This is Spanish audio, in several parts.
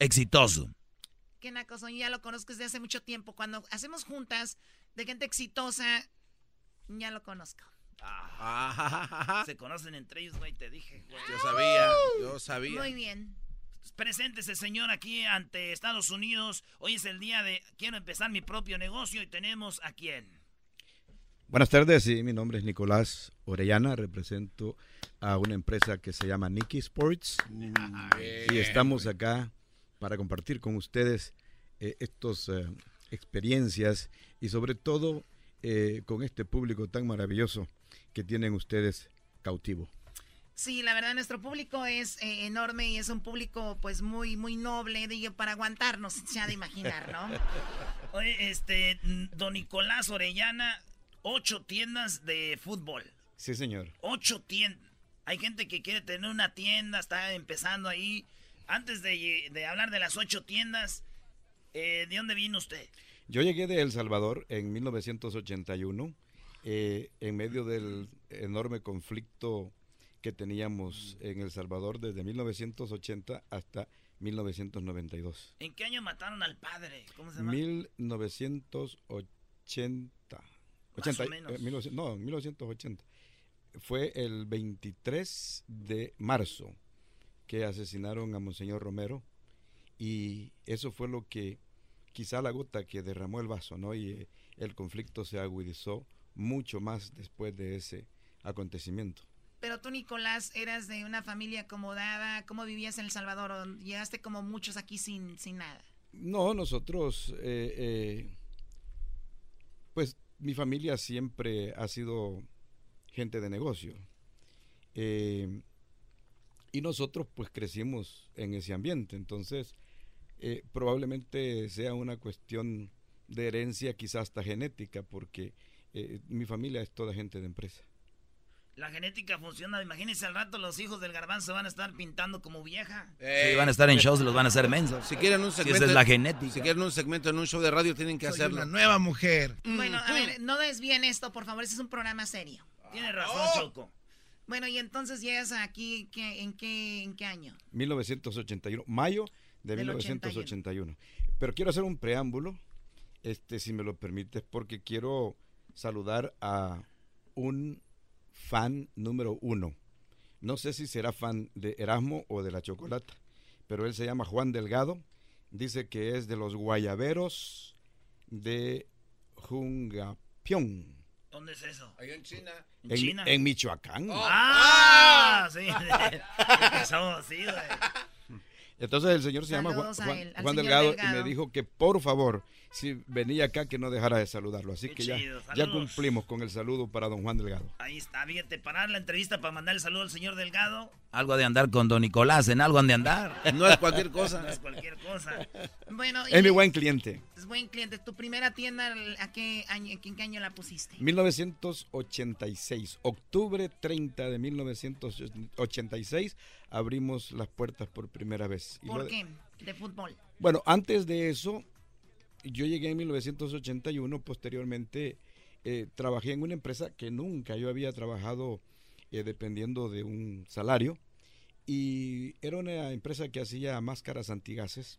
exitoso. Qué nacoso, ya lo conozco desde hace mucho tiempo. Cuando hacemos juntas de gente exitosa, ya lo conozco. Ah, se conocen entre ellos, güey, te dije, güey. Yo sabía, yo sabía. Muy bien. Preséntese, señor, aquí ante Estados Unidos. Hoy es el día de quiero empezar mi propio negocio y tenemos a quién. Buenas tardes, sí, mi nombre es Nicolás Orellana, represento a una empresa que se llama Nicky Sports y estamos acá para compartir con ustedes eh, estas eh, experiencias y sobre todo eh, con este público tan maravilloso que tienen ustedes cautivo. Sí, la verdad nuestro público es eh, enorme y es un público pues muy muy noble digo, para aguantarnos, se ha de imaginar, ¿no? Oye, este, don Nicolás Orellana, ocho tiendas de fútbol. Sí, señor. Ocho tiendas. Hay gente que quiere tener una tienda, está empezando ahí. Antes de, de hablar de las ocho tiendas, eh, ¿de dónde vino usted? Yo llegué de El Salvador en 1981, eh, en medio del enorme conflicto que teníamos en El Salvador desde 1980 hasta 1992. ¿En qué año mataron al padre? ¿Cómo se llama? 1980. Más 80, o menos. eh, 1900 no, 1980. Fue el 23 de marzo que asesinaron a Monseñor Romero y eso fue lo que quizá la gota que derramó el vaso, ¿no? Y eh, el conflicto se agudizó mucho más después de ese acontecimiento. Pero tú, Nicolás, eras de una familia acomodada. ¿Cómo vivías en El Salvador? ¿O Llegaste como muchos aquí sin, sin nada. No, nosotros, eh, eh, pues mi familia siempre ha sido gente de negocio. Eh, y nosotros pues crecimos en ese ambiente. Entonces, eh, probablemente sea una cuestión de herencia, quizás hasta genética, porque eh, mi familia es toda gente de empresa. La genética funciona. Imagínense al rato los hijos del garbanzo van a estar pintando como vieja. Eh, Sí, van a estar en shows y los van a hacer mensos. Si quieren un Si segmento, esa es la genética. si quieren un segmento en un show de radio tienen que Soy hacerlo. una nueva mujer. Bueno, a ver, no desvíen esto, por favor. Este es un programa serio. Tiene razón, Oh. Choco. Bueno, y entonces llegas aquí, ¿qué- en, qué, ¿en qué año? 1981, mayo de Del 1981. Pero quiero hacer un preámbulo, este, si me lo permites, porque quiero saludar a un fan número uno. No sé si será fan de Erasmo o de la Chocolata, pero él se llama Juan Delgado. Dice que es de los guayaberos de Jungapión, ¿Dónde es eso? Ahí en China. ¿En China? en Michoacán. ¡Ah! Sí. Empezó, sí, güey. Entonces el señor se llama Juan, Saludos Juan- él, Juan Delgado. y me dijo que por favor, si venía acá, que no dejara de saludarlo. Así Qué que ya, chido, ya saludos. cumplimos con el saludo para don Juan Delgado. Ahí está, fíjate, parar la entrevista para mandar el saludo al señor Delgado. Algo de andar con don Nicolás, en algo han de andar. No es cualquier cosa. No es cualquier cosa. Bueno, y Es mi buen cliente. es buen cliente. ¿Tu primera tienda, a qué año, en qué año la pusiste? 1986, octubre 30 de 1986, abrimos las puertas por primera vez. ¿Por qué? De fútbol. Bueno, antes de eso, yo llegué en 1981, posteriormente eh, trabajé en una empresa que nunca yo había trabajado eh, dependiendo de un salario y era una empresa que hacía máscaras antigases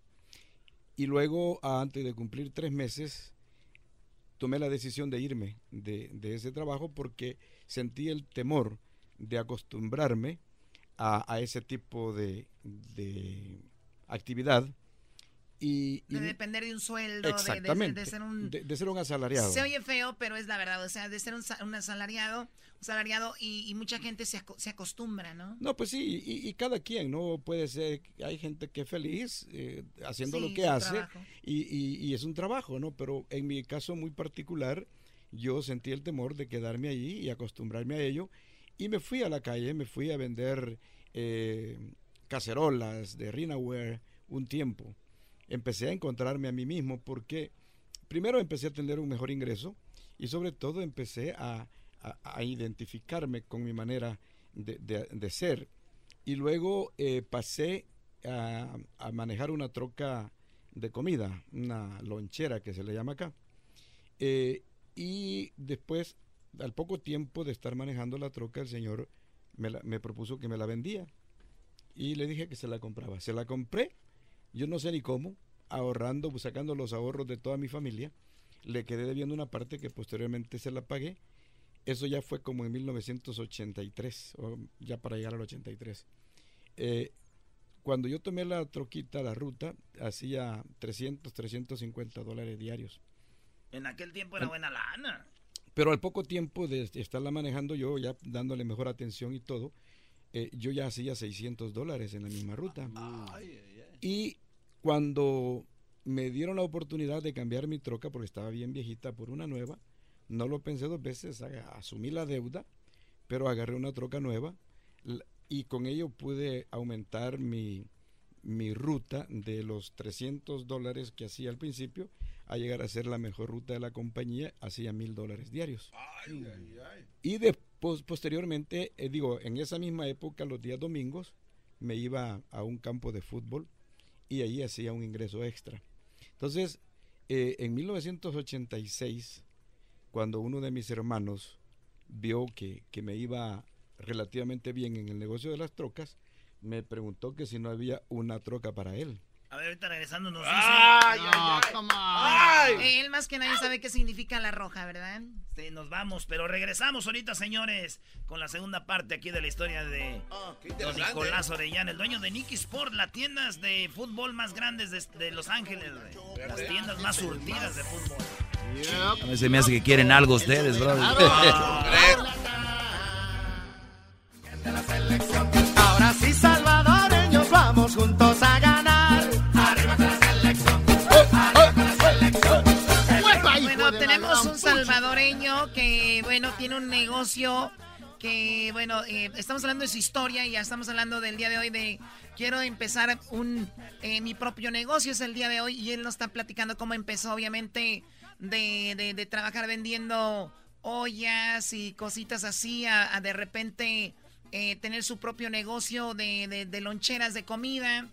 y luego, antes de cumplir tres meses, tomé la decisión de irme de, de ese trabajo porque sentí el temor de acostumbrarme a, a ese tipo de, de actividad. Y, de depender de un sueldo, exactamente, de, ser un... De, ser un asalariado. Se oye feo, pero es la verdad, o sea, de ser un, asalariado, asalariado y, mucha gente se, se, acostumbra, ¿no? No, pues sí, y, cada quien, ¿no? Puede ser, hay gente que es feliz eh, haciendo lo que hace y, es un trabajo, ¿no? Pero en mi caso muy particular, yo sentí el temor de quedarme allí y acostumbrarme a ello y me fui a la calle, me fui a vender eh, cacerolas de Rinaware un tiempo empecé a encontrarme a mí mismo porque primero empecé a tener un mejor ingreso y sobre todo empecé a, identificarme con mi manera de, ser. Y luego eh, pasé a, manejar una troca de comida, una lonchera que se le llama acá. Eh, y después, al poco tiempo de estar manejando la troca, el señor me, me propuso que me la vendía. Y le dije que se la compraba. Se la compré yo no sé ni cómo, ahorrando, pues, sacando los ahorros de toda mi familia, le quedé debiendo una parte que posteriormente se la pagué. Eso ya fue como en 1983, o ya para llegar al 83. Eh, cuando yo tomé la troquita, la ruta, hacía 300, 350 dólares diarios. En aquel tiempo era buena lana. Pero al poco tiempo de estarla manejando yo, ya dándole mejor atención y todo, eh, yo ya hacía 600 dólares en la misma ruta. Y cuando me dieron la oportunidad de cambiar mi troca, porque estaba bien viejita, por una nueva, no lo pensé dos veces, asumí la deuda, pero agarré una troca nueva y con ello pude aumentar mi, mi ruta de los 300 dólares que hacía al principio a llegar a ser la mejor ruta de la compañía, hacía mil dólares diarios. Y después, posteriormente, eh, digo, en esa misma época, los días domingos, me iba a un campo de fútbol y ahí hacía un ingreso extra. Entonces, eh, en 1986, cuando uno de mis hermanos vio que, que me iba relativamente bien en el negocio de las trocas, me preguntó que si no había una troca para él. A ver, ahorita regresando nos ¡Ay, ay, ay! Él más que nadie sabe qué significa la roja, ¿verdad? Sí, nos vamos, pero regresamos ahorita, señores, con la segunda parte aquí de la historia de oh, don Nicolás Orellana, el dueño de Nicky Sport, las tiendas de fútbol más grandes de, Los Ángeles, Las tiendas más surtidas de fútbol. A mí se me hace que quieren algo ustedes, bro. Ahora sí, salvadoreños, vamos juntos que, bueno, tiene un negocio que, bueno, eh, estamos hablando de su historia y ya estamos hablando del día de hoy de quiero empezar un eh, mi propio negocio es el día de hoy y él nos está platicando cómo empezó, obviamente, de, de, trabajar vendiendo ollas y cositas así a de repente eh, tener su propio negocio de, de, loncheras de comida.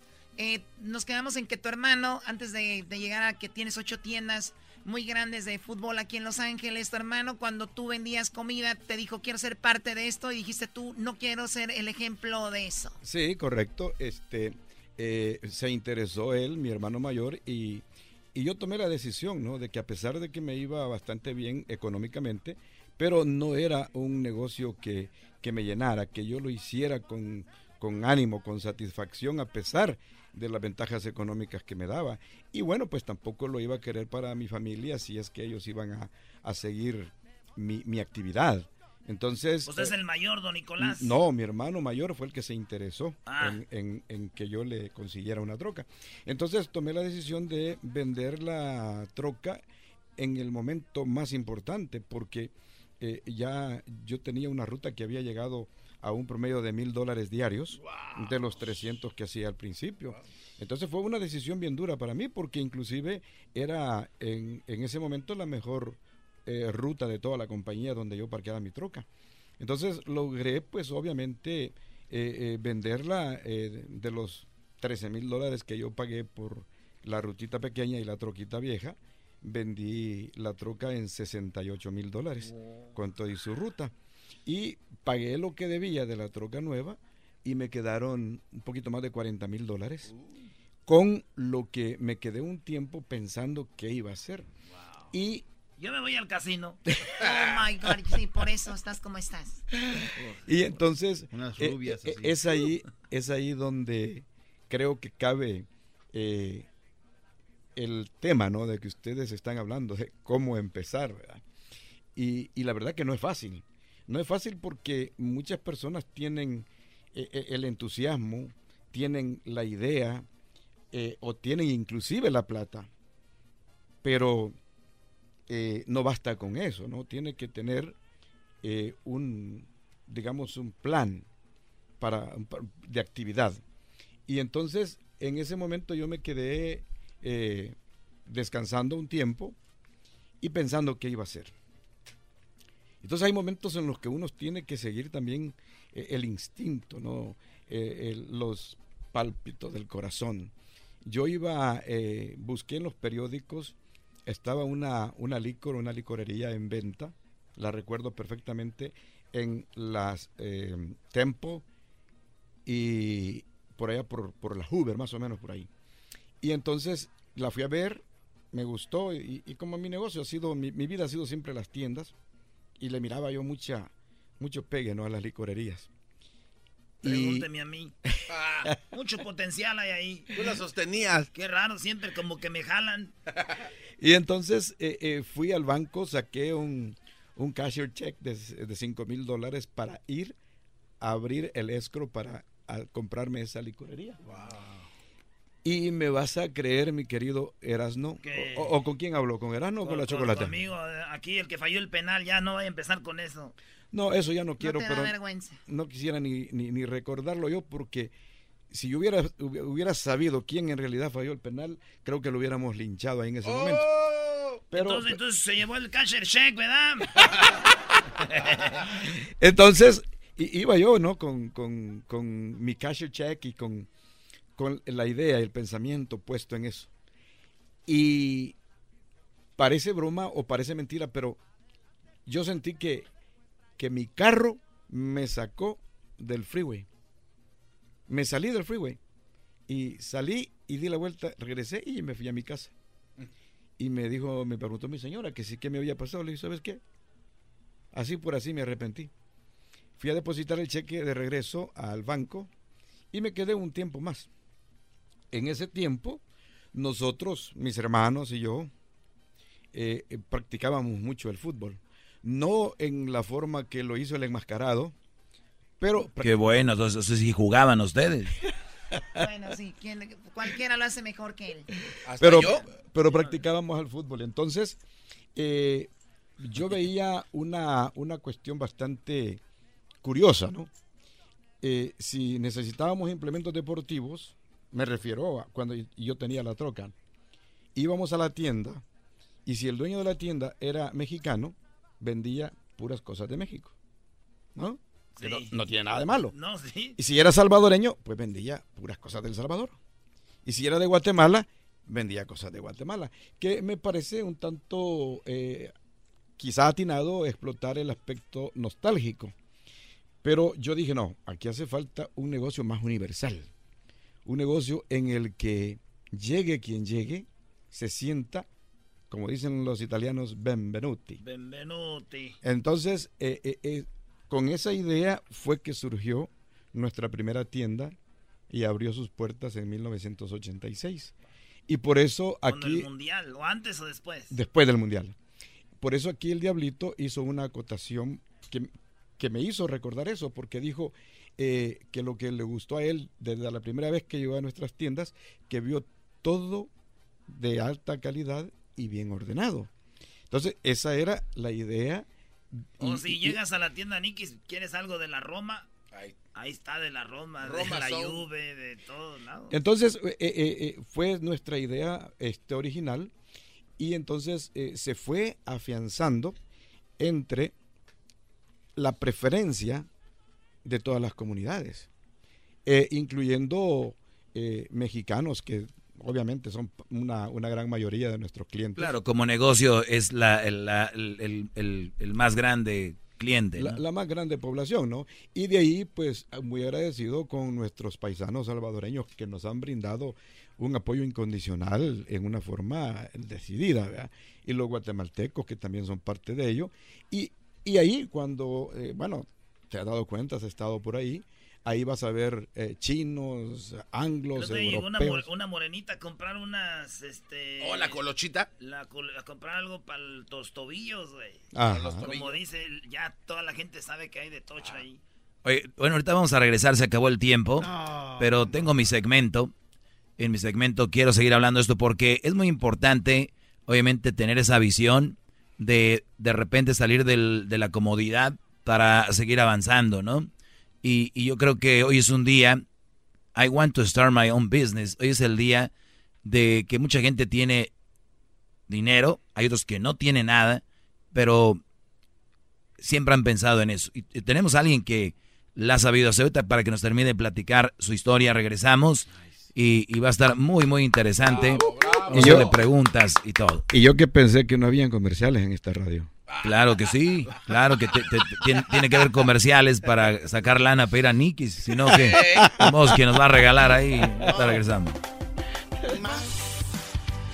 Nos quedamos en que tu hermano, antes de, llegar a que tienes ocho tiendas muy grandes de fútbol aquí en Los Ángeles, tu hermano cuando tú vendías comida te dijo quiero ser parte de esto y dijiste tú no quiero ser el ejemplo de eso. Sí, correcto. Este eh, se interesó él, mi hermano mayor, y, y yo tomé la decisión, ¿no? De que a pesar de que me iba bastante bien económicamente, pero no era un negocio que, que me llenara, que yo lo hiciera con, con ánimo, con satisfacción, a pesar de las ventajas económicas que me daba. Y bueno, pues tampoco lo iba a querer para mi familia si es que ellos iban a, a seguir mi, mi, actividad. Entonces... ¿Usted es el mayor, don Nicolás? No, mi hermano mayor fue el que se interesó ah. en, en, en, que yo le consiguiera una troca. Entonces tomé la decisión de vender la troca en el momento más importante, porque eh, ya yo tenía una ruta que había llegado a un promedio de mil dólares diarios de los 300 que hacía al principio. Entonces fue una decisión bien dura para mí porque inclusive era en, en ese momento la mejor eh, ruta de toda la compañía donde yo parqueaba mi troca. Entonces logré pues obviamente eh, venderla de los 13 mil dólares que yo pagué por la rutita pequeña y la troquita vieja vendí la troca en 68 mil dólares con toda su ruta. Y pagué lo que debía de la troca nueva y me quedaron un poquito más de 40 mil dólares. Con lo que me quedé un tiempo pensando qué iba a hacer. Y yo me voy al casino. Oh my God, sí, por eso estás como estás. Y entonces, eh, eh, es ahí, es ahí donde creo que cabe eh, el tema ¿no? de que ustedes están hablando, de cómo empezar. Y, y, la verdad que no es fácil. No es fácil porque muchas personas tienen eh, eh, el entusiasmo, tienen la idea o tienen inclusive la plata, pero no basta con eso, ¿no? Tiene que tener un, digamos, un plan para, de actividad. Y entonces en ese momento yo me quedé eh, descansando un tiempo y pensando qué iba a hacer. Entonces hay momentos en los que uno tiene que seguir también eh, el instinto, ¿no? Eh, los pálpitos del corazón. Yo iba, busqué en los periódicos, estaba una, una licor, una licorería en venta, la recuerdo perfectamente, en las Tempo y por allá por, por la Hoover, más o menos por ahí. Y entonces la fui a ver, me gustó y, como mi negocio ha sido, mi, vida ha sido siempre las tiendas y le miraba yo mucha, mucho pegue ¿no? a las licorerías. Pregúnteme a mí. mucho potencial hay ahí. Tú la sostenías. Qué raro, siempre como que me jalan. y entonces eh, eh, fui al banco, saqué un, un cashier check de, de 5 mil dólares para ir a abrir el escro para a comprarme esa licorería. Y me vas a creer, mi querido Erasno. O, con quién habló? ¿Con Erasno o con, la chocolate? amigo, aquí el que falló el penal, ya no vaya a empezar con eso. No, eso ya no quiero, pero no quisiera ni, ni, recordarlo yo porque si yo hubiera, hubiera sabido quién en realidad falló el penal, creo que lo hubiéramos linchado ahí en ese momento. ¡Oh! Pero, entonces, se llevó el cashier check, ¿verdad? entonces, iba yo, ¿no? Con, con, mi cash check y con, con la idea, el pensamiento puesto en eso. Y parece broma o parece mentira, pero yo sentí que, que mi carro me sacó del freeway. Me salí del freeway. Y salí y di la vuelta, regresé y me fui a mi casa. Y me dijo, me preguntó mi señora que sí que me había pasado. Le dije, ¿sabes qué? Así por así me arrepentí. Fui a depositar el cheque de regreso al banco y me quedé un tiempo más. En ese tiempo, nosotros, mis hermanos y yo, eh, eh, practicábamos mucho el fútbol. No en la forma que lo hizo el enmascarado, pero... Qué bueno, entonces sí jugaban ustedes. bueno, sí, cualquiera lo hace mejor que él. pero, pero practicábamos el fútbol. Entonces, eh, yo veía una, una cuestión bastante curiosa, ¿no? Eh, si necesitábamos implementos deportivos, me refiero a cuando yo tenía la troca, íbamos a la tienda y si el dueño de la tienda era mexicano, vendía puras cosas de México, ¿no? no tiene nada de malo. No, sí. Y si era salvadoreño, pues vendía puras cosas del Salvador. Y si era de Guatemala, vendía cosas de Guatemala. Que me parece un tanto, eh, quizá atinado, explotar el aspecto nostálgico. Pero yo dije, no, aquí hace falta un negocio más universal. Un negocio en el que llegue quien llegue, se sienta, como dicen los italianos, benvenuti. Benvenuti. Entonces, eh, eh, eh, con esa idea fue que surgió nuestra primera tienda y abrió sus puertas en 1986. Y por eso aquí... el Mundial? ¿O antes o después? Después del Mundial. Por eso aquí el Diablito hizo una acotación que, que me hizo recordar eso, porque dijo eh, que lo que le gustó a él desde la primera vez que llegó a nuestras tiendas, que vio todo de alta calidad y bien ordenado. Entonces, esa era la idea. O si llegas a la tienda Nikis, quieres algo de la Roma, ahí, está de la Roma, de la Juve, de todos lados. Entonces, eh, eh, fue nuestra idea este, original y entonces se fue afianzando entre la preferencia de todas las comunidades, eh, incluyendo eh, mexicanos que obviamente son una, gran mayoría de nuestros clientes. Claro, como negocio es la, el, más grande cliente. La, más grande población, ¿no? Y de ahí, pues, muy agradecido con nuestros paisanos salvadoreños que nos han brindado un apoyo incondicional en una forma decidida, ¿verdad? Y los guatemaltecos que también son parte de ello. Y y ahí cuando, eh, bueno, te has dado cuenta, has estado por ahí, ahí vas a ver eh, chinos, anglos, europeos. Llegó una, morenita a comprar unas, este... ¿O oh, la colochita? La, a comprar algo para los tobillos, güey. Como dice, ya toda la gente sabe que hay de tocho ahí. Oye, bueno, ahorita vamos a regresar, se acabó el tiempo, pero tengo mi segmento. En mi segmento quiero seguir hablando de esto porque es muy importante, obviamente, tener esa visión de de repente salir del, de la comodidad para seguir avanzando, ¿no? Y, y, yo creo que hoy es un día, I want to start my own business. Hoy es el día de que mucha gente tiene dinero, hay otros que no tienen nada, pero siempre han pensado en eso. Y, tenemos a alguien que la ha sabido hacer para que nos termine de platicar su historia. Regresamos y, va a estar muy, muy interesante. Y yo le preguntas y todo. Y yo que pensé que no habían comerciales en esta radio. Claro que sí, claro que tiene, que haber comerciales para sacar lana para ir a Nikis, sino que vamos que nos va a regalar ahí. Está regresando.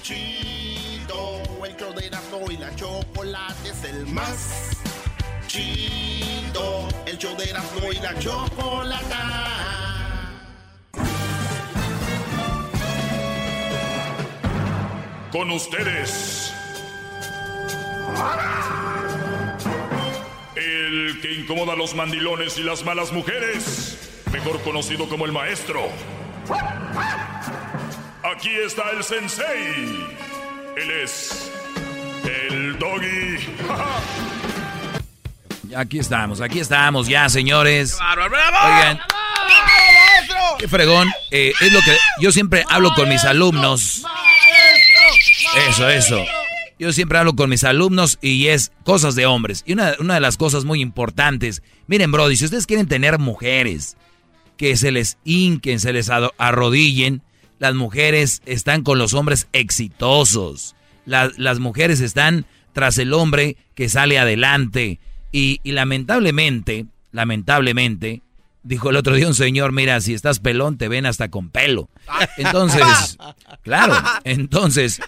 chido, el show de Erasmo y la chocolate es el más chido, el show de Erasmo y la chocolate. Con ustedes. El que incomoda a los mandilones y las malas mujeres, mejor conocido como el maestro. Aquí está el sensei. Él es el doggy. Aquí estamos, aquí estamos ya, señores. Oigan, qué fregón. Eh, es lo que yo siempre hablo con mis alumnos. Eso, eso. Yo siempre hablo con mis alumnos y es cosas de hombres. Y una, de las cosas muy importantes, miren, Brody, si ustedes quieren tener mujeres que se les hinquen, se les arrodillen, las mujeres están con los hombres exitosos. las mujeres están tras el hombre que sale adelante. Y, y, lamentablemente, lamentablemente, dijo el otro día un señor, mira, si estás pelón, te ven hasta con pelo. Entonces, claro, entonces,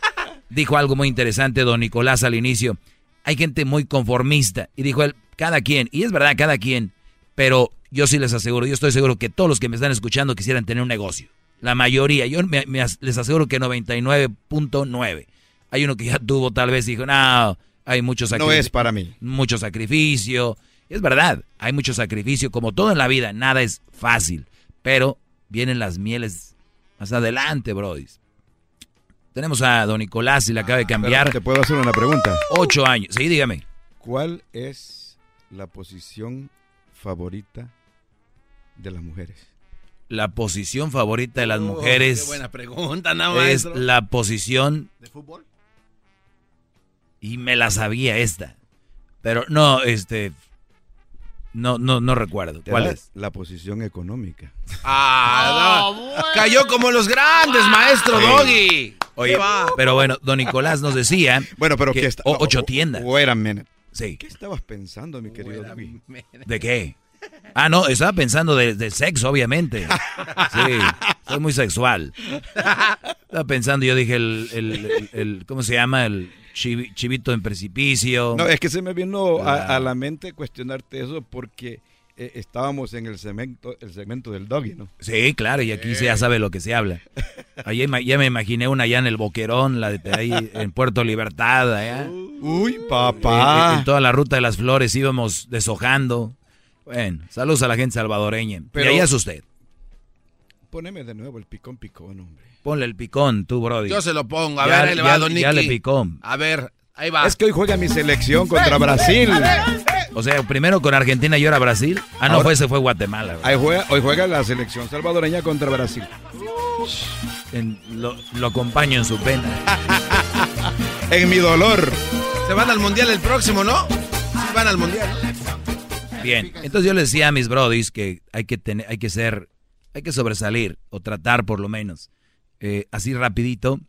dijo algo muy interesante don Nicolás al inicio. Hay gente muy conformista. Y dijo él, cada quien, y es verdad, cada quien, pero yo sí les aseguro, yo estoy seguro que todos los que me están escuchando quisieran tener un negocio. La mayoría, yo les aseguro que 99.9. Hay uno que ya tuvo tal vez dijo, no, hay mucho sacrificio. No es para mí. Mucho sacrificio. Es verdad, hay mucho sacrificio. Como todo en la vida, nada es fácil. Pero vienen las mieles más adelante, brodis. Tenemos a don Nicolás y le acaba de cambiar. ¿Te puedo hacer una pregunta? Ocho años. Sí, dígame. ¿Cuál es la posición favorita de las mujeres? La posición favorita de las oh, mujeres. Qué buena pregunta, Es la posición. ¿De fútbol? Y me la sabía esta. Pero no, este. No, no, no recuerdo. ¿Cuál es? La posición económica. Ah, no. Cayó como los grandes, maestro Doggy. Oye, pero bueno, don Nicolás nos decía. Bueno, pero que, está, ocho tiendas. Wait a minute. Sí. ¿Qué estabas pensando, mi querido ¿De qué? Ah, no, estaba pensando de, sexo, obviamente. Sí, soy muy sexual. Estaba pensando, yo dije, el, el, el, ¿cómo se llama? El chivito en precipicio. No, es que se me vino a, a la mente cuestionarte eso porque eh, estábamos en el segmento, el segmento del doggy, ¿no? Sí, claro, y aquí se ya sabe lo que se habla. Ahí ya me imaginé una allá en el Boquerón, la de ahí en Puerto Libertad, allá. Uy, papá. En, toda la ruta de las flores íbamos deshojando. Bueno, saludos a la gente salvadoreña. Pero, y ahí es usted. Poneme de nuevo el picón picón, hombre. Ponle el picón, tú, Brody. Yo se lo pongo. A ver, ahí le va, Ya le picó. A ver, ahí va. Es que hoy juega mi selección contra Brasil. O sea, primero con Argentina y ahora Brasil. Ah, no, fue, ese fue Guatemala. hoy juega la selección salvadoreña contra Brasil. lo, acompaño en su pena. en mi dolor. Se van al mundial el próximo, ¿no? Se van al mundial. Bien, entonces yo les decía a mis brodis que hay que tener, hay que ser, hay que sobresalir o tratar por lo menos. Eh, así rapidito,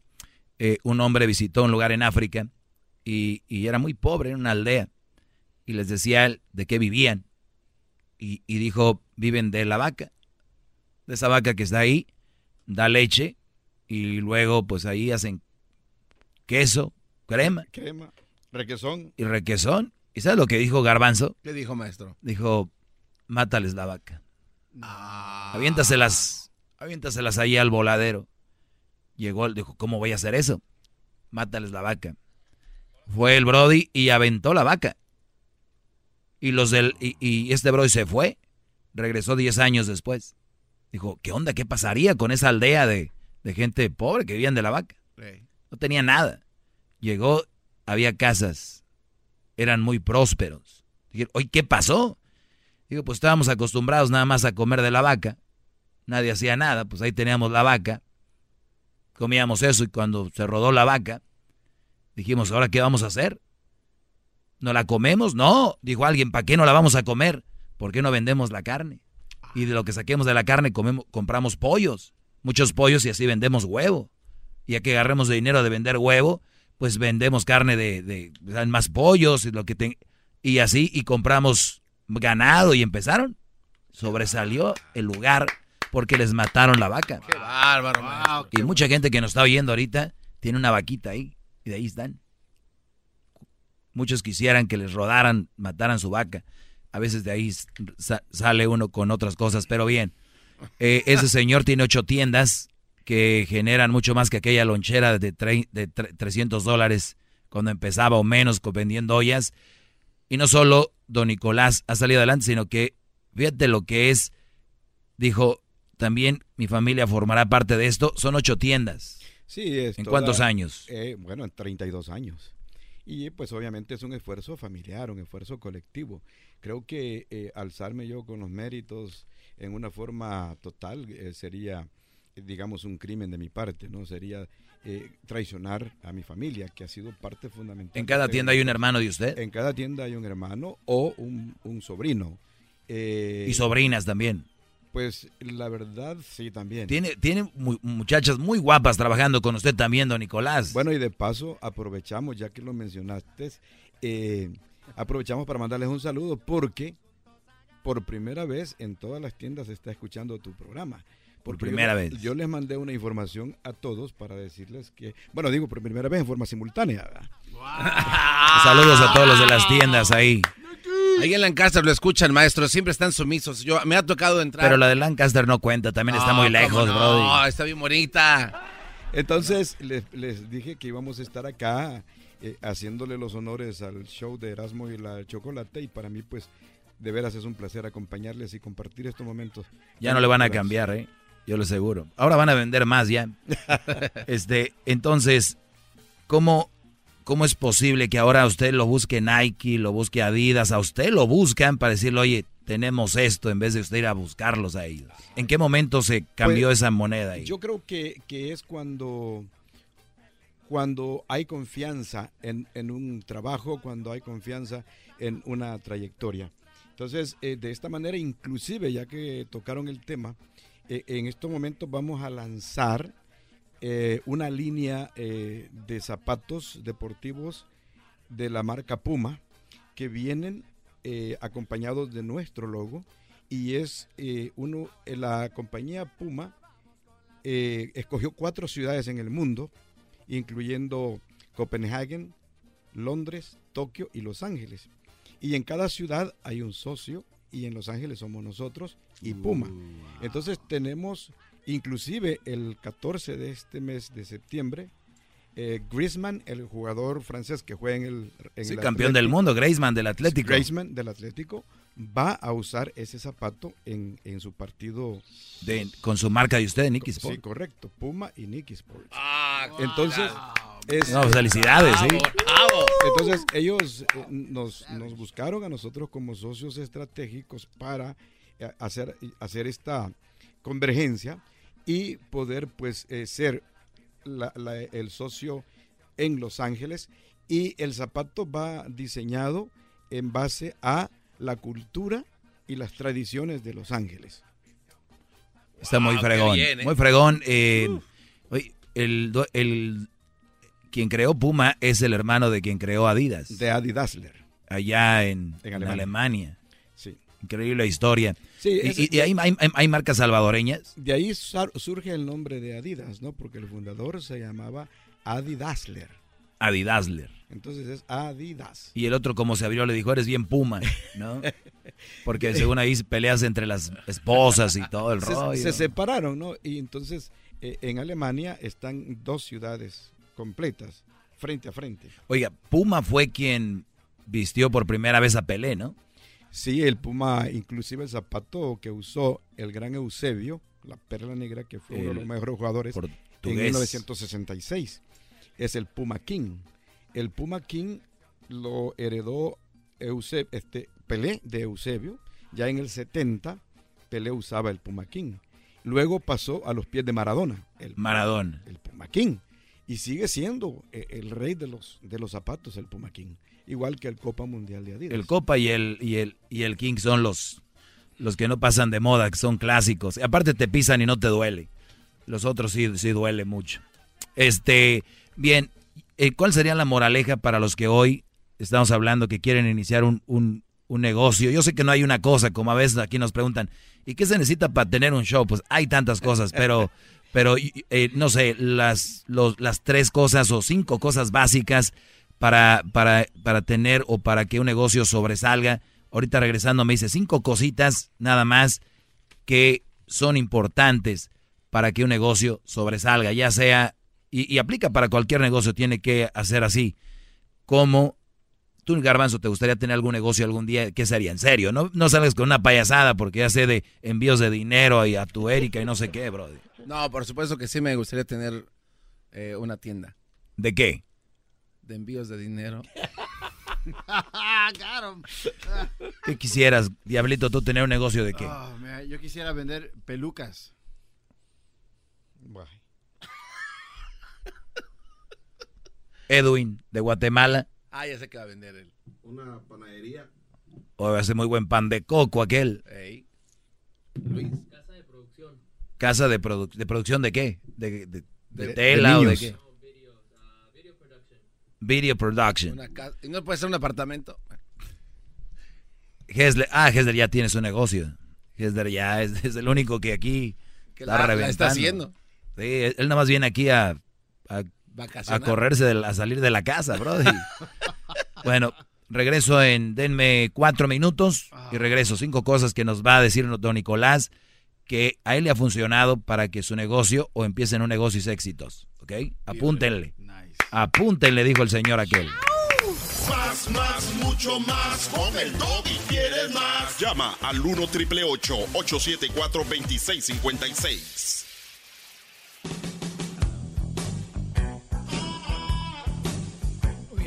eh, un hombre visitó un lugar en África y, y era muy pobre, en una aldea y les decía de qué vivían. Y, dijo, viven de la vaca, de esa vaca que está ahí, da leche y luego pues ahí hacen queso, crema. Crema, requesón. Y requesón. ¿Y sabes lo que dijo Garbanzo? ¿Qué dijo, maestro? Dijo, mátales la vaca. Ah. Aviéntaselas, aviéntaselas ahí al voladero. Llegó, dijo, ¿cómo voy a hacer eso? Mátales la vaca. Fue el Brody y aventó la vaca. Y los del y, este Brody se fue. Regresó 10 años después. Dijo, ¿qué onda? ¿Qué pasaría con esa aldea de, gente pobre que vivían de la vaca? No tenía nada. Llegó, había casas. Eran muy prósperos. Dijeron, oye, ¿qué pasó? Digo, pues estábamos acostumbrados nada más a comer de la vaca. Nadie hacía nada, pues ahí teníamos la vaca. Comíamos eso y cuando se rodó la vaca, dijimos, ¿ahora qué vamos a hacer? ¿No la comemos? No, dijo alguien, ¿para qué no la vamos a comer? ¿Por qué no vendemos la carne? Y de lo que saquemos de la carne comemos, compramos pollos, muchos pollos y así vendemos huevo. Y ya que agarremos de dinero de vender huevo, pues vendemos carne de, de, más pollos y lo que y así y compramos ganado y empezaron. Sobresalió el lugar porque les mataron la vaca. Qué bárbaro. y mucha gente que nos está oyendo ahorita tiene una vaquita ahí y de ahí están. Muchos quisieran que les rodaran, mataran su vaca. A veces de ahí sale uno con otras cosas, pero bien. Eh, ese señor tiene ocho tiendas que generan mucho más que aquella lonchera de, de 300 dólares cuando empezaba o menos vendiendo ollas. Y no solo don Nicolás ha salido adelante, sino que fíjate lo que es, dijo, también mi familia formará parte de esto. Son ocho tiendas. Sí, es ¿En cuántos años? Eh, bueno, en 32 años. Y pues obviamente es un esfuerzo familiar, un esfuerzo colectivo. Creo que eh, alzarme yo con los méritos en una forma total eh, sería, digamos, un crimen de mi parte, ¿no? Sería eh, traicionar a mi familia, que ha sido parte fundamental. ¿En cada tienda hay un hermano de usted? En cada tienda hay un hermano o un, un sobrino. y sobrinas también. Pues la verdad, sí, también. Tiene, tiene muchachas muy guapas trabajando con usted también, don Nicolás. Bueno, y de paso aprovechamos, ya que lo mencionaste, eh, aprovechamos para mandarles un saludo porque por primera vez en todas las tiendas se está escuchando tu programa. Por primera vez. Yo les mandé una información a todos para decirles que, bueno, digo por primera vez en forma simultánea. Saludos a todos los de las tiendas ahí. Ahí en Lancaster lo escuchan, maestro. Siempre están sumisos. Yo me ha tocado entrar. Pero la de Lancaster no cuenta. También está muy lejos, bro. No, está bien bonita. Entonces les, dije que íbamos a estar acá eh, haciéndole los honores al show de Erasmo y la Chocolate. Y para mí, pues, de veras es un placer acompañarles y compartir estos momentos. Ya no le van a cambiar, ¿eh? Yo lo aseguro. Ahora van a vender más ya. este, entonces, ¿cómo ¿Cómo es posible que ahora usted lo busque Nike, lo busque Adidas, a usted lo buscan para decirle, oye, tenemos esto, en vez de usted ir a buscarlos a ellos? ¿En qué momento se cambió pues, esa moneda ahí? Yo creo que, es cuando, cuando hay confianza en, un trabajo, cuando hay confianza en una trayectoria. Entonces, eh, de esta manera, inclusive, ya que tocaron el tema, eh, en estos momentos vamos a lanzar eh, una línea eh, de zapatos deportivos de la marca Puma que vienen acompañados de nuestro logo y es uno la compañía Puma escogió cuatro ciudades en el mundo incluyendo Copenhague, Londres, Tokio y Los Ángeles. Y en cada ciudad hay un socio y en Los Ángeles somos nosotros y Puma uh, entonces tenemos Inclusive el 14 de este mes de septiembre, eh, Griezmann, el jugador francés que juega en el... sí, campeón del mundo, Griezmann del Atlético. Griezmann del Atlético va a usar ese zapato en, su partido... De, con su marca de usted, Nicky Sport. Sí, correcto, Puma y Nicky Sport. Ah, Entonces... no, felicidades, sí. Entonces ellos eh, nos, nos buscaron a nosotros como socios estratégicos para eh, hacer, hacer esta convergencia y poder pues eh, ser el socio en Los Ángeles y el zapato va diseñado en base a la cultura y las tradiciones de Los Ángeles. Está muy fregón, ¿eh? muy fregón. Eh, el, el, quien creó Puma es el hermano de quien creó Adidas. De Adidasler. Allá en, Alemania. Sí. Increíble historia. Sí, ¿Y, hay, marcas salvadoreñas? De ahí surge el nombre de Adidas, ¿no? Porque el fundador se llamaba Adi Dassler. Adidasler. Entonces es Adidas. Y el otro, como se abrió, le dijo, eres bien Puma, ¿no? Porque según ahí peleas entre las esposas y todo el rollo. Se separaron, ¿no? Y entonces eh, en Alemania están dos ciudades completas, frente a frente. Oiga, Puma fue quien vistió por primera vez a Pelé, ¿no? Sí, el Puma, inclusive el zapato que usó el gran Eusebio, la perla negra, que fue uno de los mejores jugadores en 1966. Es el Puma King. El Puma King lo heredó este, Pelé de Eusebio. Ya en el 70, Pelé usaba el Puma King. Luego pasó a los pies de Maradona. El, Maradona. El Puma King. Y sigue siendo eh, el rey de los, de los zapatos, el Puma King. Igual que el Copa Mundial de Adidas. El Copa y el, y el, y el King son los, los que no pasan de moda, que son clásicos. Y aparte te pisan y no te duele. Los otros sí, sí duele mucho. Este, bien, eh, ¿cuál sería la moraleja para los que hoy estamos hablando que quieren iniciar un, un, negocio? Yo sé que no hay una cosa, como a veces aquí nos preguntan, ¿y qué se necesita para tener un show? Pues hay tantas cosas, pero, pero eh, no sé, las, las tres cosas o cinco cosas básicas para, para, para tener o para que un negocio sobresalga. Ahorita regresando me dice cinco cositas nada más que son importantes para que un negocio sobresalga, ya sea, y, aplica para cualquier negocio, tiene que hacer así, como tú, Garbanzo, te gustaría tener algún negocio algún día, ¿qué sería? En serio, no, no sales con una payasada porque ya sé de envíos de dinero y a tu Erika y no sé qué, bro. No, por supuesto que sí me gustaría tener eh, una tienda. ¿De qué? De envíos de dinero. ¿Qué quisieras, Diablito, tú tener un negocio de qué? Oh, yo quisiera vender pelucas. Edwin, de Guatemala. Ah, ya sé que va a vender él. Una panadería. O hace muy buen pan de coco aquel. Luis. Casa de producción. ¿Casa de, de producción de qué? ¿De, de, tela o de qué? Video Production. ¿Y no puede ser un apartamento? Hesler, ah, Hesler ya tiene su negocio. Hesler ya es, el único que aquí está reventando. está haciendo. Sí, él nada más viene aquí a, a, correrse, a salir de la casa, bro. bueno, regreso en, denme cuatro minutos y ah. regreso. Cinco cosas que nos va a decir don Nicolás que a él le ha funcionado para que su negocio o empiece en un negocio y sea exitoso. ¿Ok? Apúntenle. Apúntenle, dijo el señor aquel. Más, más, mucho más. Con el y quieres más. Llama al 1 triple 874 2656.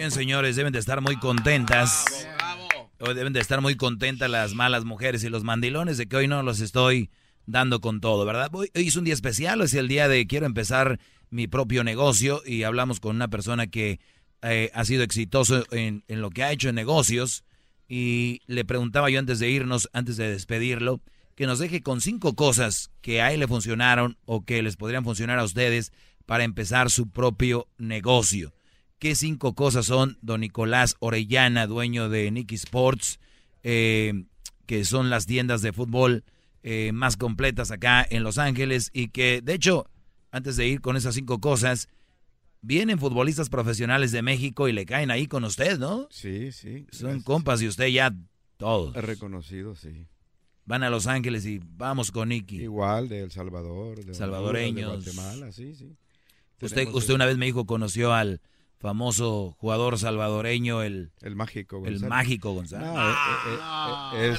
Bien, señores, deben de estar muy contentas. Bravo, Deben de estar muy contentas las malas mujeres y los mandilones de que hoy no los estoy dando con todo, ¿verdad? Hoy es un día especial, es el día de quiero empezar mi propio negocio y hablamos con una persona que eh, ha sido exitoso en, en, lo que ha hecho en negocios y le preguntaba yo antes de irnos, antes de despedirlo, que nos deje con cinco cosas que a él le funcionaron o que les podrían funcionar a ustedes para empezar su propio negocio. ¿Qué cinco cosas son, don Nicolás Orellana, dueño de Nicky Sports, eh, que son las tiendas de fútbol eh, más completas acá en Los Ángeles y que de hecho antes de ir con esas cinco cosas, vienen futbolistas profesionales de México y le caen ahí con usted, ¿no? Sí, sí. Son compas y usted ya todos. Reconocido, sí. Van a Los Ángeles y vamos con Nicky. Igual, de El Salvador, de salvadoreños. De Guatemala, sí, sí. Usted, usted una vez me dijo conoció al famoso jugador salvadoreño, el, el mágico González. El mágico González. No, eh, eh,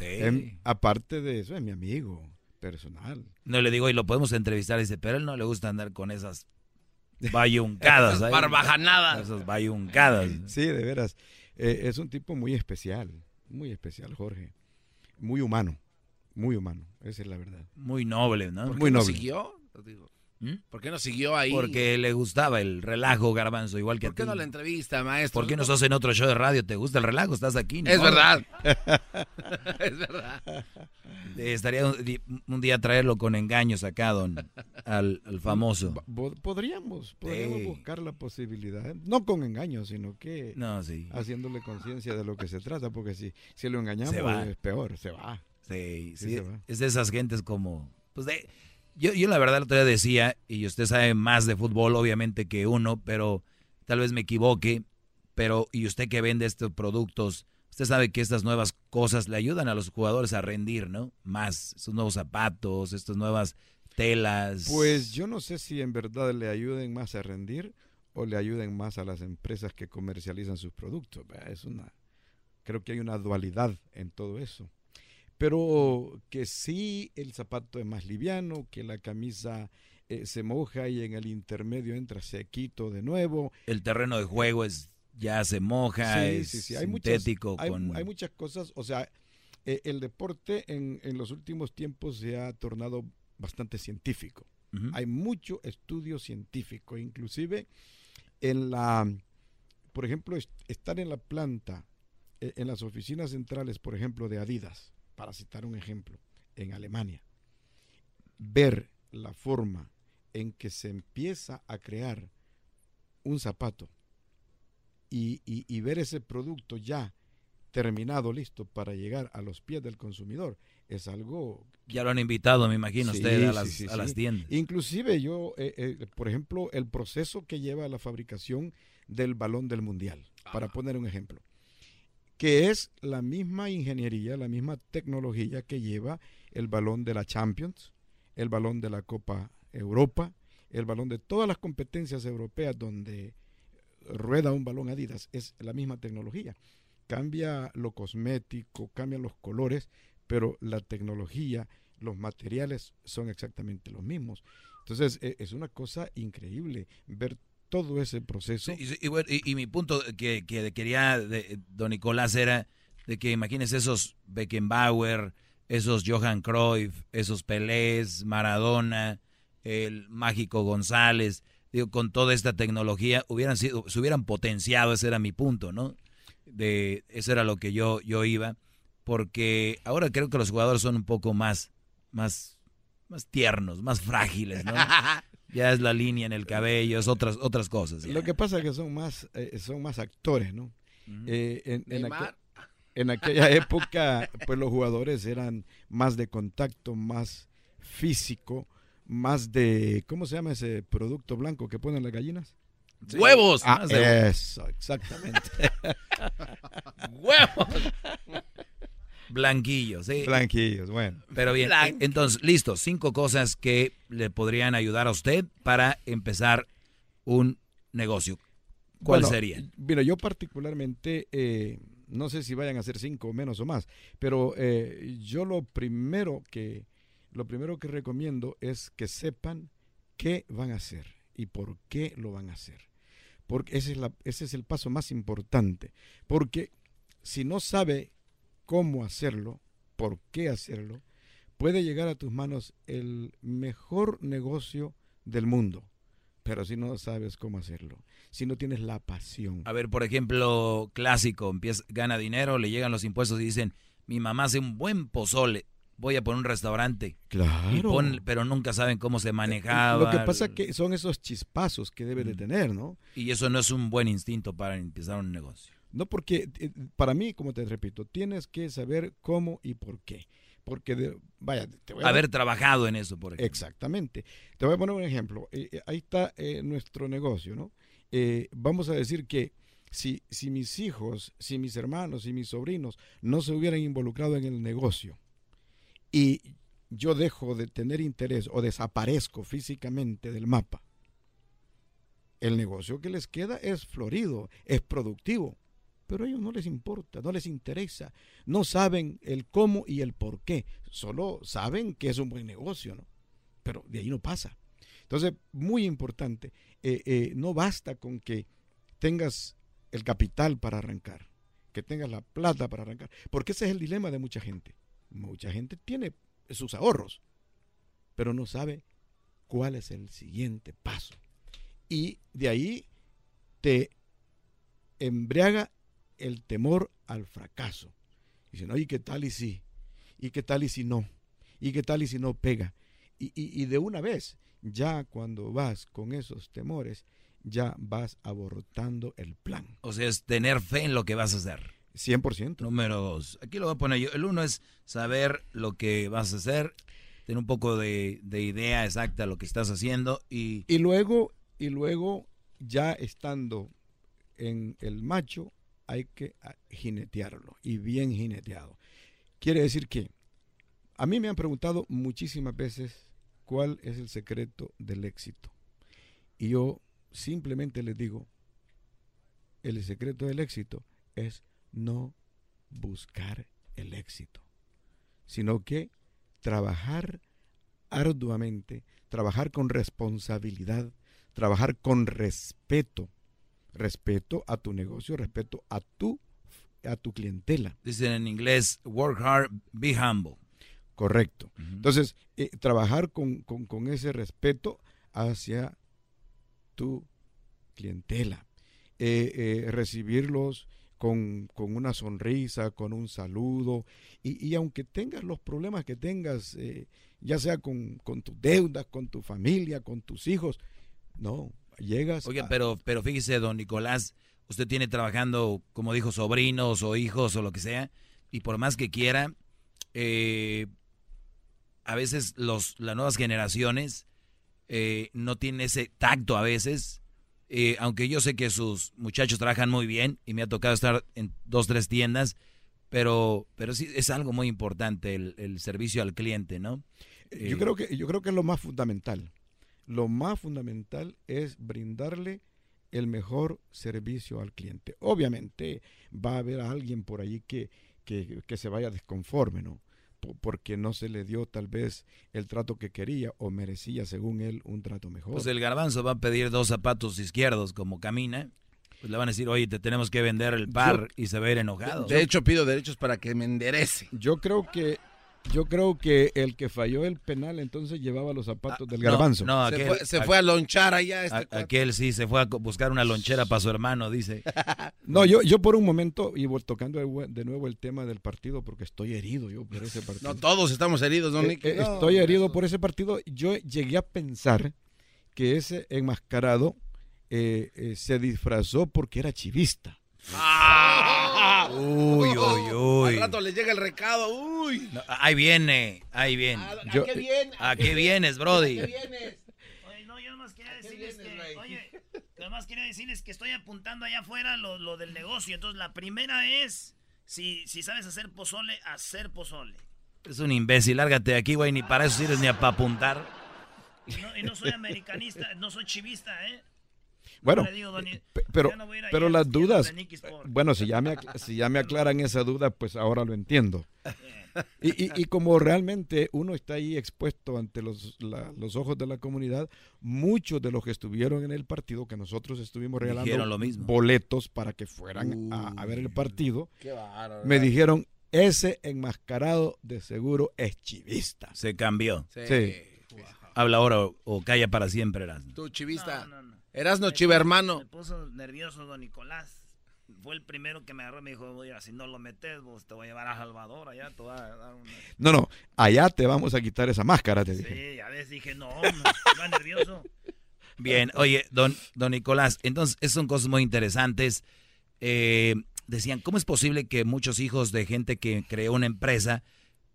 eh, aparte de eso, es mi amigo personal. No le digo, y lo podemos entrevistar, dice, pero él no le gusta andar con esas bayuncadas. esas barbajanadas. Esas bayuncadas. Sí, de veras. Eh, es un tipo muy especial, muy especial, Jorge. Muy humano, muy humano, esa es la verdad. Muy noble, ¿no? ¿Por muy noble. siguió? ¿Por qué no siguió ahí? Porque le gustaba el relajo, garbanzo, igual que ¿Por qué no la entrevista, maestro? ¿Por qué no estás en otro show de radio? ¿Te gusta el relajo? Estás aquí. Es verdad. es verdad. Estaría un, día traerlo con engaños acá, don, al, famoso. Podríamos, podríamos buscar la posibilidad. No con engaños, sino que no, sí. haciéndole conciencia de lo que se trata, porque si, si lo engañamos es peor, se va. Sí, sí, es de esas gentes como... Pues de, yo, yo la verdad el otro decía, y usted sabe más de fútbol obviamente que uno, pero tal vez me equivoque, pero y usted que vende estos productos, usted sabe que estas nuevas cosas le ayudan a los jugadores a rendir, ¿no? Más, estos nuevos zapatos, estas nuevas telas. Pues yo no sé si en verdad le ayuden más a rendir o le ayuden más a las empresas que comercializan sus productos. Es una, creo que hay una dualidad en todo eso. Pero que sí el zapato es más liviano, que la camisa eh, se moja y en el intermedio entra sequito de nuevo. El terreno de juego es ya se moja, es sintético. Hay, hay, muchas cosas, o sea, eh, el deporte en, en, los últimos tiempos se ha tornado bastante científico. Hay mucho estudio científico, inclusive en la, por ejemplo, estar en la planta, e, en las oficinas centrales, por ejemplo, de Adidas, para citar un ejemplo, en Alemania, ver la forma en que se empieza a crear un zapato y, ver ese producto ya terminado, listo para llegar a los pies del consumidor, es algo... Ya lo han invitado, me imagino, usted a, las, tiendas. Inclusive yo, eh, eh, por ejemplo, el proceso que lleva a la fabricación del balón del mundial, para poner un ejemplo, que es la misma ingeniería, la misma tecnología que lleva el balón de la Champions, el balón de la Copa Europa, el balón de todas las competencias europeas donde rueda un balón Adidas, es la misma tecnología. Cambia lo cosmético, cambian los colores, pero la tecnología, los materiales son exactamente los mismos. Entonces, e, es una cosa increíble ver todo ese proceso. y, mi punto que, quería, de, don Nicolás, era de que imagínese esos Beckenbauer, esos Johan Cruyff, esos Pelés, Maradona, el mágico González, digo, con toda esta tecnología, hubieran sido, se hubieran potenciado, ese era mi punto, ¿no? De, eso era lo que yo, yo iba, porque ahora creo que los jugadores son un poco más, más, más tiernos, más frágiles, ¿no? ya es la línea en el cabello, es otras, otras cosas. Lo que pasa es que son más, eh, son más actores, ¿no? Eh, en, en aquella época, pues los jugadores eran más de contacto, más físico, más de, ¿cómo se llama ese producto blanco que ponen las gallinas? ¡Huevos! Ah, eso, exactamente. ¡Huevos! Blanquillos, sí. Blanquillos, bueno. Pero bien, entonces, listo, cinco cosas que le podrían ayudar a usted para empezar un negocio. ¿Cuál sería? Mira, yo particularmente, eh, no sé si vayan a ser cinco o menos o más, pero eh, yo lo primero que lo primero que recomiendo es que sepan qué van a hacer y por qué lo van a hacer. Porque ese es, la, ese es el paso más importante. Porque si no sabe cómo hacerlo, por qué hacerlo, puede llegar a tus manos el mejor negocio del mundo. Pero si no sabes cómo hacerlo, si no tienes la pasión. A ver, por ejemplo, clásico, empieza, gana dinero, le llegan los impuestos y dicen, mi mamá hace un buen pozole voy a poner un restaurante. Claro. pero nunca saben cómo se manejaba. Lo que pasa es que son esos chispazos que debe de tener, ¿no? Y eso no es un buen instinto para empezar un negocio. No, porque eh, para mí, como te repito, tienes que saber cómo y por qué. Porque, vaya, te voy a... Haber trabajado en eso, por ejemplo. Exactamente. Te voy a poner un ejemplo. Eh, eh, ahí está nuestro negocio, ¿no? vamos a decir que si, si mis hijos, si mis hermanos, si mis sobrinos no se hubieran involucrado en el negocio, y yo dejo de tener interés o desaparezco físicamente del mapa, el negocio que les queda es florido, es productivo, pero a ellos no les importa, no les interesa, no saben el cómo y el por qué, solo saben que es un buen negocio, ¿no? Pero de ahí no pasa. Entonces, muy importante, eh, eh, no basta con que tengas el capital para arrancar, que tengas la plata para arrancar, porque ese es el dilema de mucha gente. Mucha gente tiene sus ahorros, pero no sabe cuál es el siguiente paso. Y de ahí te embriaga el temor al fracaso. Dicen, oye, ¿qué tal y si? ¿Y qué tal y si no? ¿Y qué tal y si no pega? Y, y de una vez, ya cuando vas con esos temores, ya vas abortando el plan. O sea, es tener fe en lo que vas a hacer. 100%. Número dos. Aquí lo voy a poner yo. El uno es saber lo que vas a hacer, tener un poco de, idea exacta de lo que estás haciendo y... Y luego, y luego, ya estando en el macho hay que ah, jinetearlo y bien jineteado. Quiere decir que a mí me han preguntado muchísimas veces cuál es el secreto del éxito. Y yo simplemente les digo, el secreto del éxito es no buscar el éxito, sino que trabajar arduamente, trabajar con responsabilidad, trabajar con respeto, respeto a tu negocio, respeto a tu a tu clientela. Dicen en inglés, work hard, be humble. Correcto. Entonces, eh, trabajar con, con, ese respeto hacia tu clientela. Eh, eh, recibirlos con, con, una sonrisa, con un saludo. Y, y, aunque tengas los problemas que tengas, ya sea con, con tus deudas, con tu familia, con tus hijos, no, llegas. Oye, pero, pero fíjese, don Nicolás, usted tiene trabajando, como dijo, sobrinos o hijos o lo que sea, y por más que quiera, eh, a veces los, las nuevas generaciones eh, no tienen ese tacto a veces. Eh, aunque yo sé que sus muchachos trabajan muy bien y me ha tocado estar en dos, tres tiendas, pero, pero sí es algo muy importante el, el servicio al cliente, ¿no? yo creo que yo creo que es lo más fundamental lo más fundamental es brindarle el mejor servicio al cliente. Obviamente va a haber alguien por ahí que, que, se vaya desconforme, ¿no? porque no se le dio tal vez el trato que quería o merecía según él un trato mejor. Pues el garbanzo va a pedir dos zapatos izquierdos como camina. Pues le van a decir, oye, te tenemos que vender el par y se va a ir enojado. De hecho, pido derechos para que me enderece. Yo creo que yo creo que el que falló el penal entonces llevaba los zapatos del garbanzo. No, se, fue, a lonchar allá. Este aquel sí se fue a buscar una lonchera para su hermano, dice. no, yo, yo por un momento, y tocando de nuevo el tema del partido, porque estoy herido yo por ese partido. No, todos estamos heridos, don eh, eh, estoy herido por ese partido. Yo llegué a pensar que ese enmascarado eh, se disfrazó porque era chivista. Ah. Uy, uy, uy. Al rato le llega el recado, uy. ahí viene, ahí viene. ¿A, qué vienes? ¿A qué vienes, Brody? ¿A qué vienes? Oye, no, yo nomás quería decirles que, oye, nomás quería decirles que estoy apuntando allá afuera lo, lo, del negocio. Entonces, la primera es, si, si sabes hacer pozole, hacer pozole. Es un imbécil, lárgate de aquí, güey, ni para eso sirves ni para apuntar. No, y no soy americanista, no soy chivista, ¿eh? Bueno, pero, pero las dudas, bueno, si ya, me, si ya me aclaran esa duda, pues ahora lo entiendo. Y, y, como realmente uno está ahí expuesto ante los, los ojos de la comunidad, muchos de los que estuvieron en el partido, que nosotros estuvimos regalando boletos para que fueran a, ver el partido, me dijeron, ese enmascarado de seguro es chivista. Se cambió. Sí. Habla ahora o, calla para siempre, Erasmo. Tu chivista. Erasno Chiva, hermano. Me puso nervioso don Nicolás. Fue el primero que me agarró y me dijo, oye, si no lo metes, vos te voy a llevar a Salvador, allá te voy a dar una... No, no, allá te vamos a quitar esa máscara, te dije. Sí, ya ves, dije, no, no nervioso. Bien, oye, don, don Nicolás, entonces, son cosas muy interesantes. Eh, decían, ¿cómo es posible que muchos hijos de gente que creó una empresa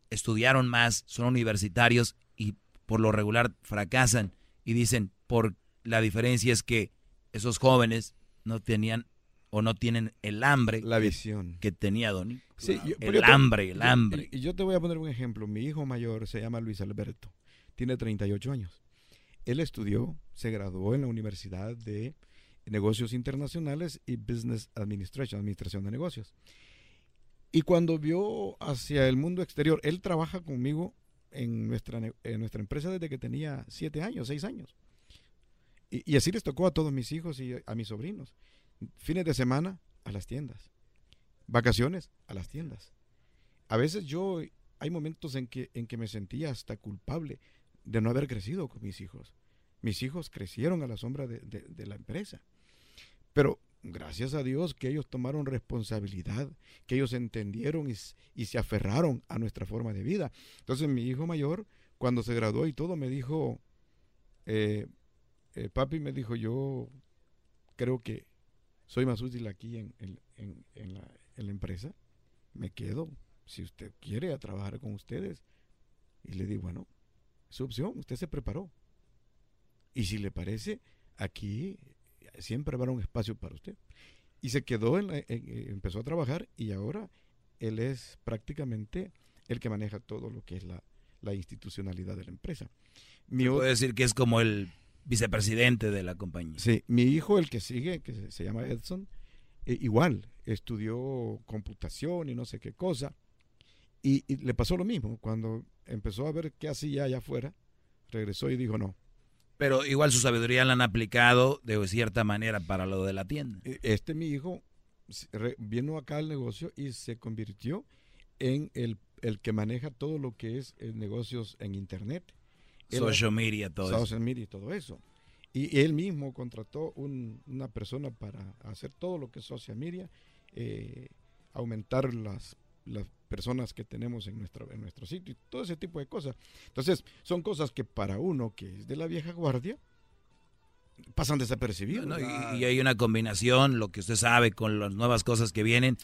estudiaron más, son universitarios y por lo regular fracasan? Y dicen, ¿por qué? La diferencia es que esos jóvenes no tenían o no tienen el hambre. La visión. Que, tenía Donny. Sí, el hambre, el hambre. Y yo te voy a poner un ejemplo. Mi hijo mayor se llama Luis Alberto. Tiene 38 años. Él estudió, se graduó en la Universidad de Negocios Internacionales y Business Administration, Administración de Negocios. Y cuando vio hacia el mundo exterior, él trabaja conmigo en nuestra, en nuestra empresa desde que tenía 7 años, 6 años. Y, así les tocó a todos mis hijos y a mis sobrinos. Fines de semana a las tiendas. Vacaciones a las tiendas. A veces yo, hay momentos en que, en que me sentía hasta culpable de no haber crecido con mis hijos. Mis hijos crecieron a la sombra de, la empresa. Pero gracias a Dios que ellos tomaron responsabilidad, que ellos entendieron y, se aferraron a nuestra forma de vida. Entonces mi hijo mayor, cuando se graduó y todo, me dijo, eh, eh, papi me dijo, yo creo que soy más útil aquí en, la, empresa, me quedo, si usted quiere, a trabajar con ustedes. Y le di, bueno, su opción, usted se preparó. Y si le parece, aquí siempre habrá un espacio para usted. y se quedó, en empezó a trabajar y ahora él es prácticamente el que maneja todo lo que es la, institucionalidad de la empresa. Mi puede decir que es como el vicepresidente de la compañía. Sí, mi hijo, el que sigue, que se, llama Edson, eh, igual, estudió computación y no sé qué cosa. Y, le pasó lo mismo. Cuando empezó a ver qué hacía allá afuera, regresó y dijo no. Pero igual su sabiduría la han aplicado de cierta manera para lo de la tienda. E, este mi hijo vino acá al negocio y se convirtió en el, el que maneja todo lo que es eh, negocios en internet. Social media, todo social eso. media y todo eso. Y él mismo contrató una persona para hacer todo lo que es social media, eh, aumentar las, las personas que tenemos en nuestro, en nuestro sitio y todo ese tipo de cosas. Entonces, son cosas que para uno que es de la vieja guardia, pasan desapercibidos. y, hay una combinación, lo que usted sabe, con las nuevas cosas que vienen.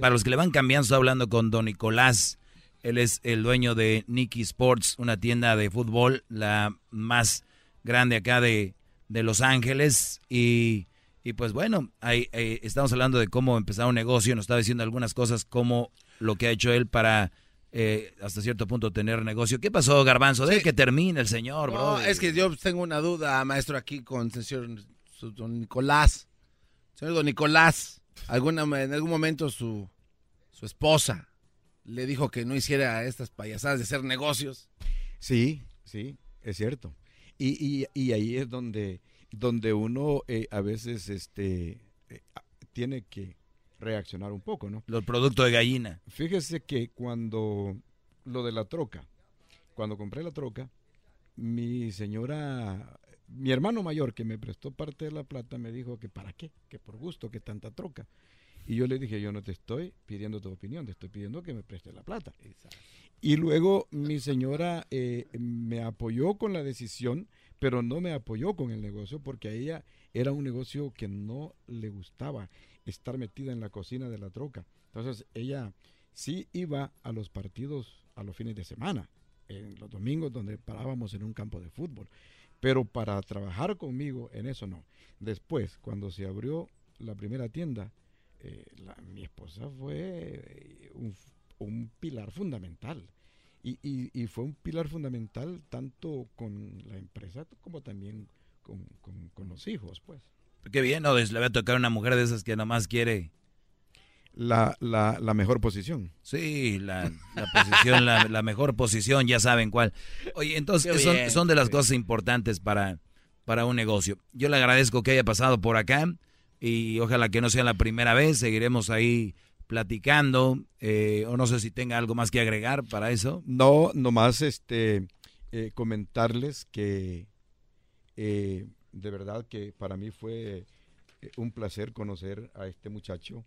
Para los que le van cambiando, estoy hablando con don Nicolás. Él es el dueño de Nicky Sports, una tienda de fútbol, la más grande acá de, de Los Ángeles. Y, y pues bueno, ahí, estamos hablando de cómo empezar un negocio. Nos está diciendo algunas cosas, como lo que ha hecho él para eh, hasta cierto punto tener negocio. ¿Qué pasó, Garbanzo? De que termine el señor, no, Es que yo tengo una duda, maestro, aquí con el señor don Nicolás. Señor don Nicolás, alguna, en algún momento su, su esposa le dijo que no hiciera estas payasadas de hacer negocios. Sí, sí, es cierto. Y, y, ahí es donde, donde uno eh, a veces este, eh, tiene que reaccionar un poco, ¿no? Los productos de gallina. Fíjese que cuando lo de la troca, cuando compré la troca, mi señora, mi hermano mayor que me prestó parte de la plata me dijo que para qué, que por gusto, que tanta troca. Y yo le dije, yo no te estoy pidiendo tu opinión, te estoy pidiendo que me preste la plata. Y luego mi señora eh, me apoyó con la decisión, pero no me apoyó con el negocio porque a ella era un negocio que no le gustaba estar metida en la cocina de la troca. Entonces ella sí iba a los partidos a los fines de semana, en los domingos donde parábamos en un campo de fútbol. Pero para trabajar conmigo en eso no. Después, cuando se abrió la primera tienda, eh, mi esposa fue un, pilar fundamental. Y, y, fue un pilar fundamental tanto con la empresa como también con, con los hijos, pues. Qué bien, ¿no? Le va a tocar una mujer de esas que nomás quiere... La, la, la mejor posición. Sí, la, la posición, la, la, mejor posición, ya saben cuál. Oye, entonces son, son, de las cosas importantes para, para un negocio. Yo le agradezco que haya pasado por acá y ojalá que no sea la primera vez. Seguiremos ahí platicando. Eh, o no sé si tenga algo más que agregar para eso. No, nomás este, eh, comentarles que eh, de verdad que para mí fue eh, un placer conocer a este muchacho,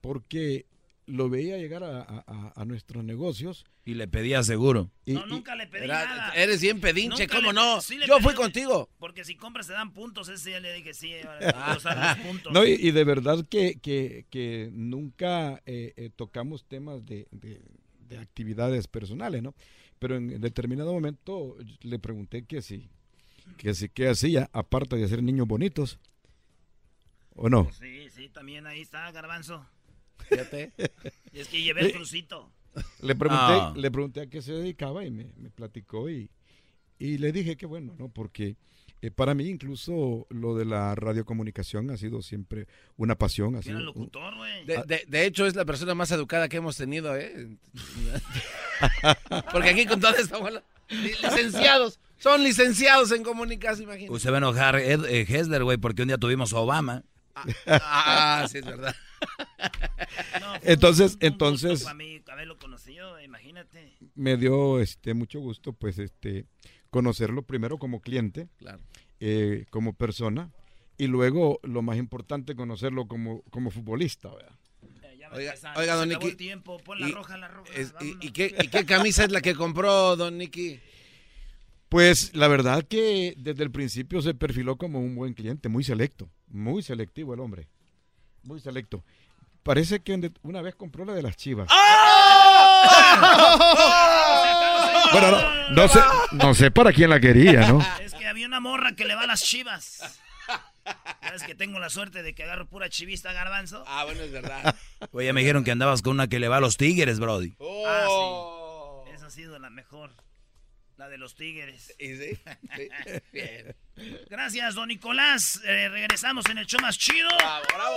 porque lo veía llegar a, nuestros negocios. Y le pedía seguro. no, nunca le pedí nada. Eres bien pedinche, ¿cómo no? Yo fui contigo. Porque si compras te dan puntos, ese ya le dije sí, los puntos. No, y, de verdad que, que, nunca eh, tocamos temas de, de, actividades personales, ¿no? Pero en determinado momento le pregunté que sí que sí que hacía, aparte de ser niños bonitos. ¿O no? Sí, sí, también ahí está, Garbanzo. Fíjate. es que llevé el crucito. Le pregunté, ah. le pregunté a qué se dedicaba y me, platicó y, y, le dije que bueno, ¿no? Porque eh, para mí incluso lo de la radiocomunicación ha sido siempre una pasión. Ha sido, locutor, de, de, hecho es la persona más educada que hemos tenido, ¿eh? Porque aquí con toda esta bola, licenciados. Son licenciados en comunicación, imagínate. Usted va a enojar Ed, eh, Hessler, güey, porque un día tuvimos a Obama. Ah, ah sí, es verdad. entonces, entonces. haberlo conocido, imagínate. Me dio este mucho gusto, pues, este, conocerlo primero como cliente, claro. eh, como persona, y luego, lo más importante, conocerlo como, como futbolista, ¿verdad? Eh, oiga, oiga, don Nicky. y, qué, ¿Y qué camisa es la que compró don Nicky? Pues la verdad que desde el principio se perfiló como un buen cliente, muy selecto, muy selectivo el hombre, muy selecto. Parece que una vez compró la de las chivas. ¡Ah! bueno, no, sé, no sé para quién la quería, ¿no? Es que había una morra que le va a las chivas. ¿Sabes que tengo la suerte de que agarro pura chivista garbanzo? Ah, bueno, es verdad. Oye, me dijeron que andabas con una que le va a los tigres, Brody. Ah, sí. Esa ha sido la mejor. La de los tigres. Bien. Gracias, don Nicolás. Eh, regresamos en el show más chido. Bravo, bravo.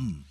something.